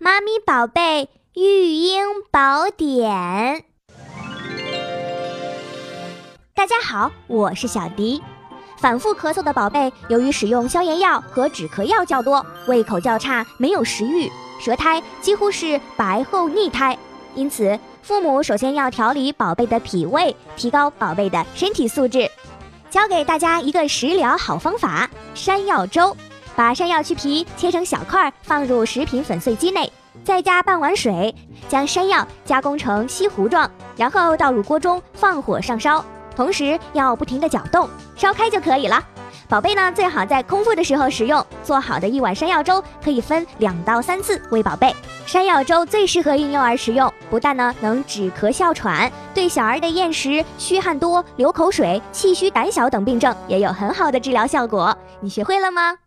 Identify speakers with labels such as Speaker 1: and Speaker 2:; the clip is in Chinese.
Speaker 1: 妈咪宝贝育婴宝典。大家好，我是小迪。反复咳嗽的宝贝，由于使用消炎药和止咳药较多，胃口较差，没有食欲，舌苔几乎是白厚腻苔。因此，父母首先要调理宝贝的脾胃，提高宝贝的身体素质。教给大家一个食疗好方法：山药粥。把山药去皮，切成小块，放入食品粉碎机内，再加半碗水，将山药加工成稀糊状，然后倒入锅中，放火上烧，同时要不停的搅动，烧开就可以了。宝贝呢，最好在空腹的时候食用。做好的一碗山药粥可以分两到三次喂宝贝。山药粥最适合婴幼儿食用，不但呢能止咳哮喘，对小儿的厌食、虚汗多、流口水、气虚胆小等病症也有很好的治疗效果。你学会了吗？